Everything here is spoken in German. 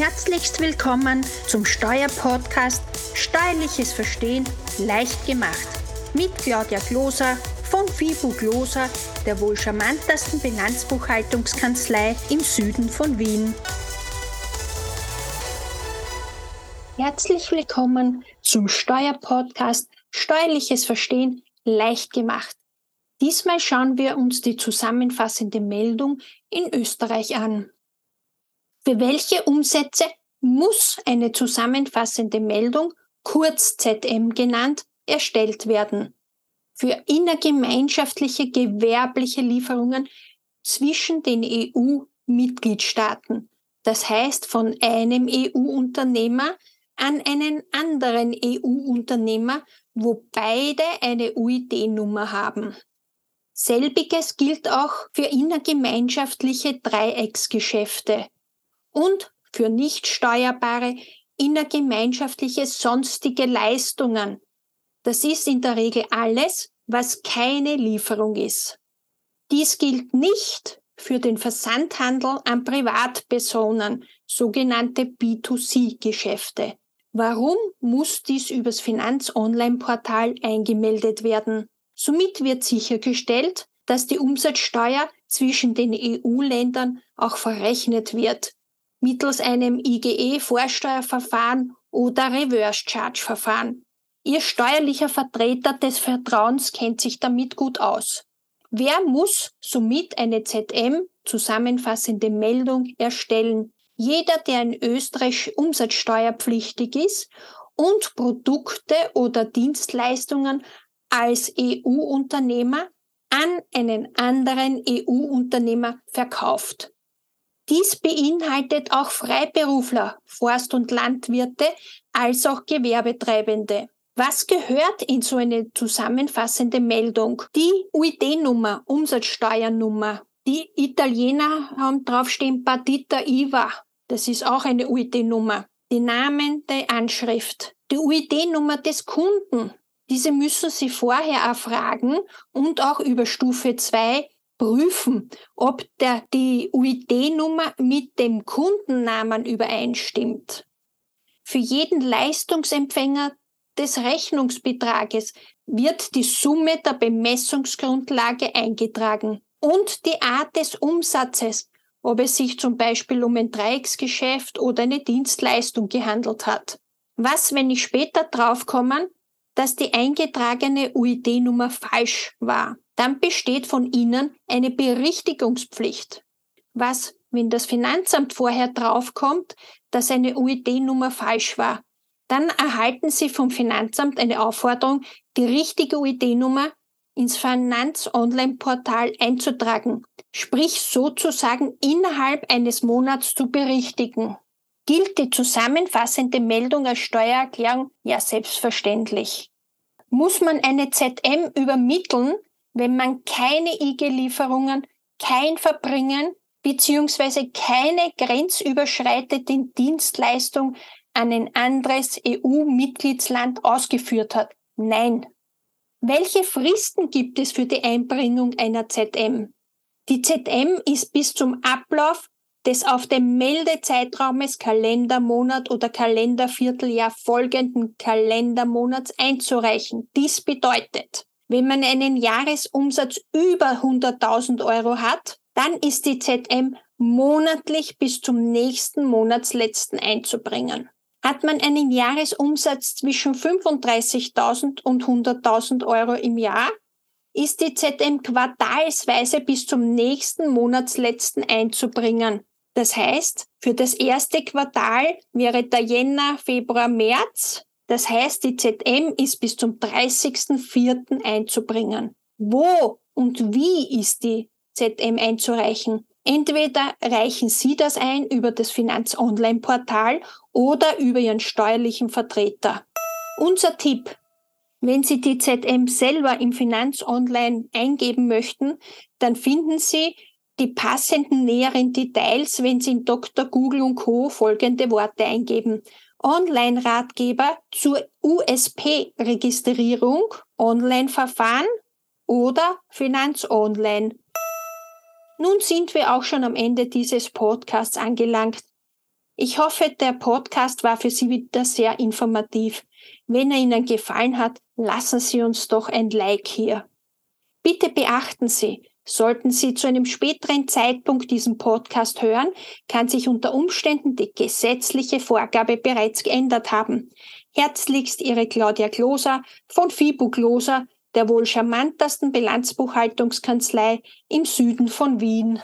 Herzlichst willkommen zum Steuerpodcast Steuerliches Verstehen leicht gemacht mit Claudia Gloser von FIBU Gloser, der wohl charmantesten Bilanzbuchhaltungskanzlei im Süden von Wien. Herzlich willkommen zum Steuerpodcast Steuerliches Verstehen leicht gemacht. Diesmal schauen wir uns die zusammenfassende Meldung in Österreich an. Für welche Umsätze muss eine zusammenfassende Meldung, kurz ZM genannt, erstellt werden? Für innergemeinschaftliche gewerbliche Lieferungen zwischen den EU-Mitgliedstaaten, das heißt von einem EU-Unternehmer an einen anderen EU-Unternehmer, wo beide eine UID-Nummer haben. Selbiges gilt auch für innergemeinschaftliche Dreiecksgeschäfte und für nicht steuerbare innergemeinschaftliche sonstige Leistungen. Das ist in der Regel alles, was keine Lieferung ist. Dies gilt nicht für den Versandhandel an Privatpersonen, sogenannte B2C-Geschäfte. Warum muss dies übers Finanz-Online-Portal eingemeldet werden? Somit wird sichergestellt, dass die Umsatzsteuer zwischen den EU-Ländern auch verrechnet wird, mittels einem IGE-Vorsteuerverfahren oder Reverse-Charge-Verfahren. Ihr steuerlicher Vertreter des Vertrauens kennt sich damit gut aus. Wer muss somit eine ZM zusammenfassende Meldung erstellen? Jeder, der in Österreich umsatzsteuerpflichtig ist und Produkte oder Dienstleistungen als EU-Unternehmer an einen anderen EU-Unternehmer verkauft. Dies beinhaltet auch Freiberufler, Forst- und Landwirte als auch Gewerbetreibende. Was gehört in so eine zusammenfassende Meldung? Die UID-Nummer, Umsatzsteuernummer. Die Italiener haben draufstehen Partita IVA. Das ist auch eine UID-Nummer. Die Namen der Anschrift. Die UID-Nummer des Kunden. Diese müssen Sie vorher erfragen und auch über Stufe 2 prüfen, ob der, die UID-Nummer mit dem Kundennamen übereinstimmt. Für jeden Leistungsempfänger des Rechnungsbetrages wird die Summe der Bemessungsgrundlage eingetragen und die Art des Umsatzes, ob es sich zum Beispiel um ein Dreiecksgeschäft oder eine Dienstleistung gehandelt hat. Was, wenn ich später draufkommen, dass die eingetragene UID-Nummer falsch war? dann besteht von Ihnen eine Berichtigungspflicht. Was, wenn das Finanzamt vorher draufkommt, dass eine UID-Nummer falsch war? Dann erhalten Sie vom Finanzamt eine Aufforderung, die richtige UID-Nummer ins Finanz-Online-Portal einzutragen, sprich sozusagen innerhalb eines Monats zu berichtigen. Gilt die zusammenfassende Meldung als Steuererklärung? Ja, selbstverständlich. Muss man eine ZM übermitteln, wenn man keine IG-Lieferungen, kein Verbringen bzw. keine grenzüberschreitende Dienstleistung an ein anderes EU-Mitgliedsland ausgeführt hat? Nein. Welche Fristen gibt es für die Einbringung einer ZM? Die ZM ist bis zum Ablauf des auf dem Meldezeitraumes Kalendermonat oder Kalendervierteljahr folgenden Kalendermonats einzureichen. Dies bedeutet, wenn man einen Jahresumsatz über 100.000 Euro hat, dann ist die ZM monatlich bis zum nächsten Monatsletzten einzubringen. Hat man einen Jahresumsatz zwischen 35.000 und 100.000 Euro im Jahr, ist die ZM quartalsweise bis zum nächsten Monatsletzten einzubringen. Das heißt, für das erste Quartal wäre der Jänner, Februar, März das heißt, die ZM ist bis zum 30.04. einzubringen. Wo und wie ist die ZM einzureichen? Entweder reichen Sie das ein über das Finanz-Online-Portal oder über Ihren steuerlichen Vertreter. Unser Tipp. Wenn Sie die ZM selber im Finanz-Online eingeben möchten, dann finden Sie die passenden näheren Details, wenn Sie in Dr. Google und Co. folgende Worte eingeben. Online-Ratgeber zur USP-Registrierung, Online-Verfahren oder Finanz Online. Nun sind wir auch schon am Ende dieses Podcasts angelangt. Ich hoffe, der Podcast war für Sie wieder sehr informativ. Wenn er Ihnen gefallen hat, lassen Sie uns doch ein Like hier. Bitte beachten Sie, sollten Sie zu einem späteren Zeitpunkt diesen Podcast hören, kann sich unter Umständen die gesetzliche Vorgabe bereits geändert haben. Herzlichst Ihre Claudia Kloser von FIBU Kloser, der wohl charmantesten Bilanzbuchhaltungskanzlei im Süden von Wien.